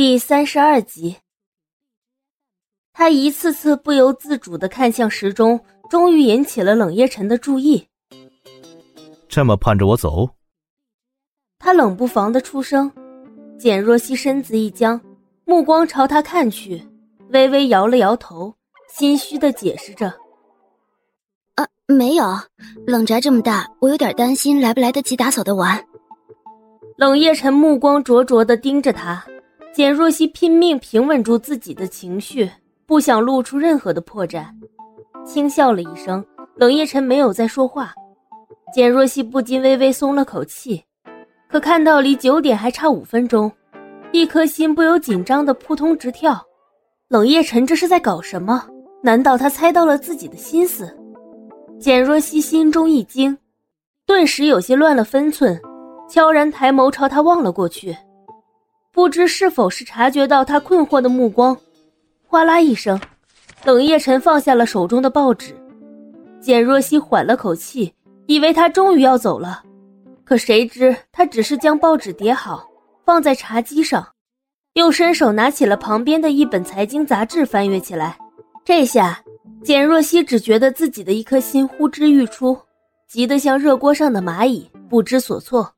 第三十二集，他一次次不由自主的看向时钟，终于引起了冷夜晨的注意。这么盼着我走？他冷不防的出声。简若曦身子一僵，目光朝他看去，微微摇了摇头，心虚的解释着：“啊，没有，冷宅这么大，我有点担心来不来得及打扫的完。”冷夜晨目光灼灼的盯着他。简若曦拼命平稳住自己的情绪，不想露出任何的破绽，轻笑了一声。冷夜晨没有再说话，简若曦不禁微微松了口气。可看到离九点还差五分钟，一颗心不由紧张的扑通直跳。冷夜晨这是在搞什么？难道他猜到了自己的心思？简若曦心中一惊，顿时有些乱了分寸，悄然抬眸朝他望了过去。不知是否是察觉到他困惑的目光，哗啦一声，冷夜晨放下了手中的报纸。简若曦缓了口气，以为他终于要走了，可谁知他只是将报纸叠好，放在茶几上，又伸手拿起了旁边的一本财经杂志翻阅起来。这下，简若曦只觉得自己的一颗心呼之欲出，急得像热锅上的蚂蚁，不知所措。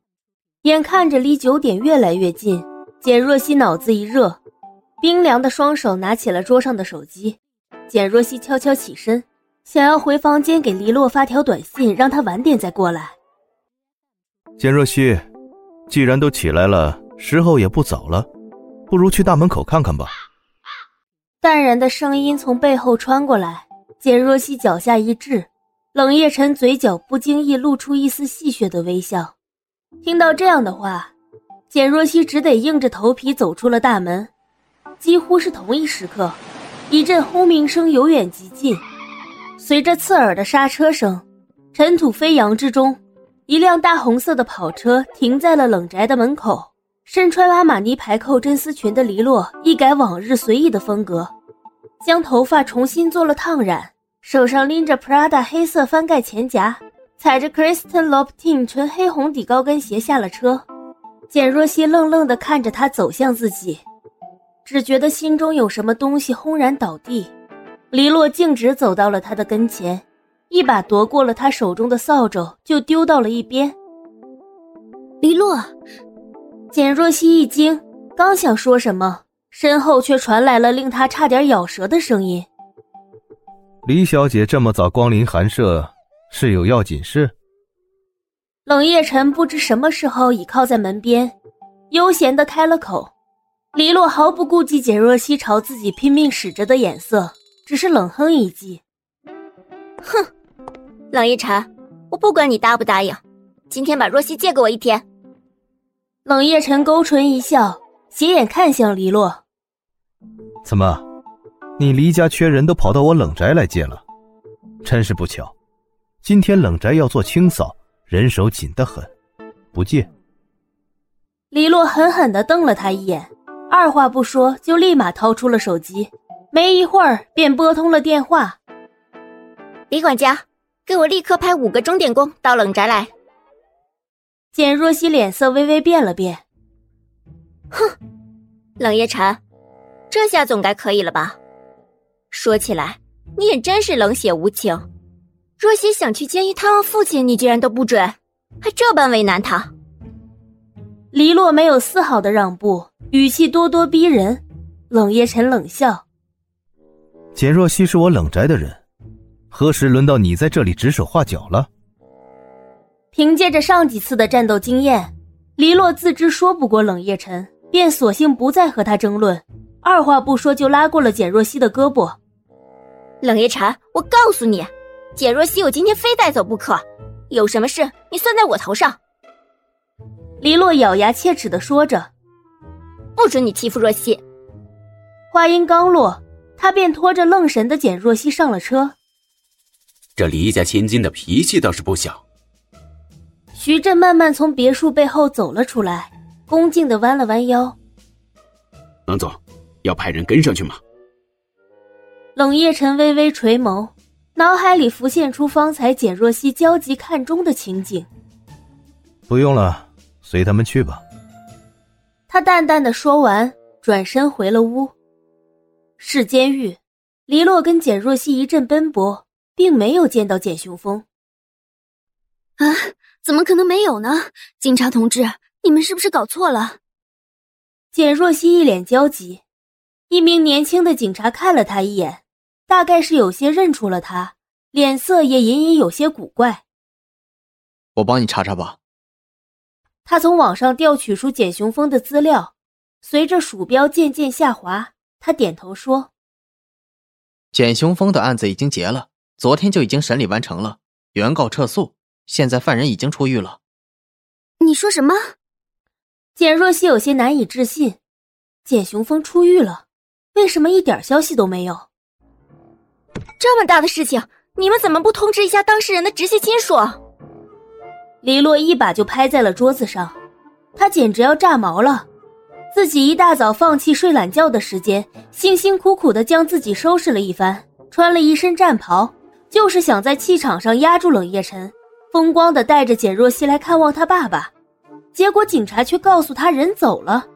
眼看着离九点越来越近。简若曦脑子一热，冰凉的双手拿起了桌上的手机。简若曦悄悄起身，想要回房间给黎洛发条短信，让他晚点再过来。简若曦，既然都起来了，时候也不早了，不如去大门口看看吧。淡然的声音从背后穿过来，简若曦脚下一滞，冷夜晨嘴角不经意露出一丝戏谑的微笑。听到这样的话。简若曦只得硬着头皮走出了大门，几乎是同一时刻，一阵轰鸣声由远及近，随着刺耳的刹车声，尘土飞扬之中，一辆大红色的跑车停在了冷宅的门口。身穿阿玛尼排扣真丝裙的黎洛一改往日随意的风格，将头发重新做了烫染，手上拎着 Prada 黑色翻盖前夹，踩着 Kristen Louboutin 纯黑红底高跟鞋下了车。简若曦愣愣地看着他走向自己，只觉得心中有什么东西轰然倒地。黎洛径直走到了他的跟前，一把夺过了他手中的扫帚，就丢到了一边。黎洛，简若曦一惊，刚想说什么，身后却传来了令他差点咬舌的声音：“李小姐这么早光临寒舍，是有要紧事？”冷夜晨不知什么时候倚靠在门边，悠闲的开了口。黎洛毫不顾忌简若曦朝自己拼命使着的眼色，只是冷哼一记：“哼，冷夜晨，我不管你答不答应，今天把若曦借给我一天。”冷夜晨勾唇一笑，斜眼看向黎洛：“怎么，你离家缺人都跑到我冷宅来借了？真是不巧，今天冷宅要做清扫。”人手紧得很，不借。李洛狠狠的瞪了他一眼，二话不说就立马掏出了手机，没一会儿便拨通了电话。李管家，给我立刻派五个钟点工到冷宅来。简若曦脸色微微变了变，哼，冷夜晨，这下总该可以了吧？说起来，你也真是冷血无情。若曦想去监狱探望父亲，你居然都不准，还这般为难他。黎洛没有丝毫的让步，语气咄咄逼人。冷夜晨冷笑：“简若曦是我冷宅的人，何时轮到你在这里指手画脚了？”凭借着上几次的战斗经验，黎洛自知说不过冷夜晨，便索性不再和他争论，二话不说就拉过了简若曦的胳膊。冷夜晨，我告诉你。简若曦，我今天非带走不可。有什么事，你算在我头上。黎洛咬牙切齿的说着：“不准你欺负若曦。”话音刚落，他便拖着愣神的简若曦上了车。这黎家千金的脾气倒是不小。徐震慢慢从别墅背后走了出来，恭敬的弯了弯腰：“冷总，要派人跟上去吗？”冷夜晨微微垂眸。脑海里浮现出方才简若曦焦急看中的情景。不用了，随他们去吧。他淡淡的说完，转身回了屋。是监狱，黎洛跟简若曦一阵奔波，并没有见到简雄风。啊，怎么可能没有呢？警察同志，你们是不是搞错了？简若曦一脸焦急。一名年轻的警察看了他一眼，大概是有些认出了他，脸色也隐隐有些古怪。我帮你查查吧。他从网上调取出简雄风的资料，随着鼠标渐渐下滑，他点头说：“简雄风的案子已经结了，昨天就已经审理完成了，原告撤诉，现在犯人已经出狱了。”你说什么？简若曦有些难以置信，简雄风出狱了，为什么一点消息都没有？这么大的事情，你们怎么不通知一下当事人的直系亲属？李洛一把就拍在了桌子上，他简直要炸毛了。自己一大早放弃睡懒觉的时间，辛辛苦苦的将自己收拾了一番，穿了一身战袍，就是想在气场上压住冷夜晨，风光的带着简若曦来看望他爸爸。结果警察却告诉他人走了。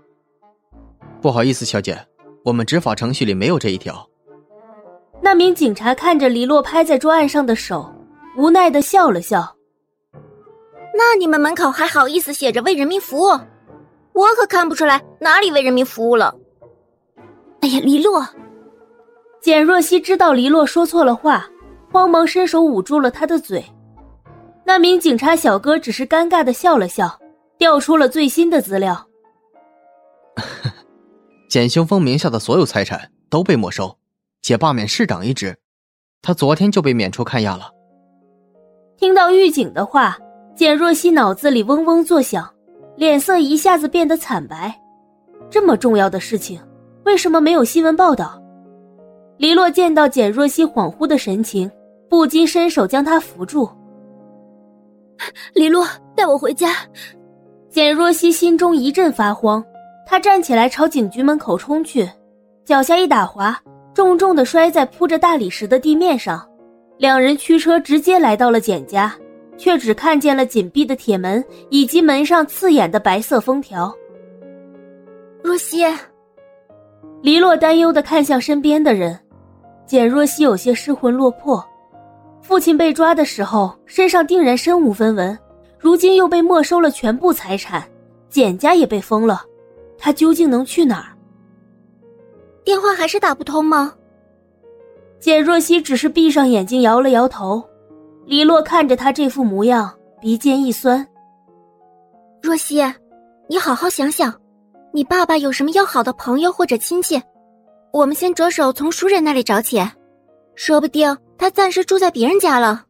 不好意思，小姐，我们执法程序里没有这一条。那名警察看着黎洛拍在桌案上的手，无奈的笑了笑。那你们门口还好意思写着为人民服务？我可看不出来哪里为人民服务了。哎呀，黎洛！简若曦知道黎洛说错了话，慌忙伸手捂住了他的嘴。那名警察小哥只是尴尬的笑了笑，调出了最新的资料。简雄风名下的所有财产都被没收，且罢免市长一职，他昨天就被免除看押了。听到狱警的话。简若曦脑子里嗡嗡作响，脸色一下子变得惨白。这么重要的事情，为什么没有新闻报道？黎洛见到简若曦恍惚的神情，不禁伸手将她扶住。黎洛，带我回家。简若曦心中一阵发慌，她站起来朝警局门口冲去，脚下一打滑，重重的摔在铺着大理石的地面上。两人驱车直接来到了简家。却只看见了紧闭的铁门以及门上刺眼的白色封条。若曦，黎洛担忧的看向身边的人，简若曦有些失魂落魄。父亲被抓的时候身上定然身无分文，如今又被没收了全部财产，简家也被封了，他究竟能去哪儿？电话还是打不通吗？简若曦只是闭上眼睛摇了摇头。李洛看着她这副模样，鼻尖一酸。若曦，你好好想想，你爸爸有什么要好的朋友或者亲戚？我们先着手从熟人那里找起，说不定他暂时住在别人家了。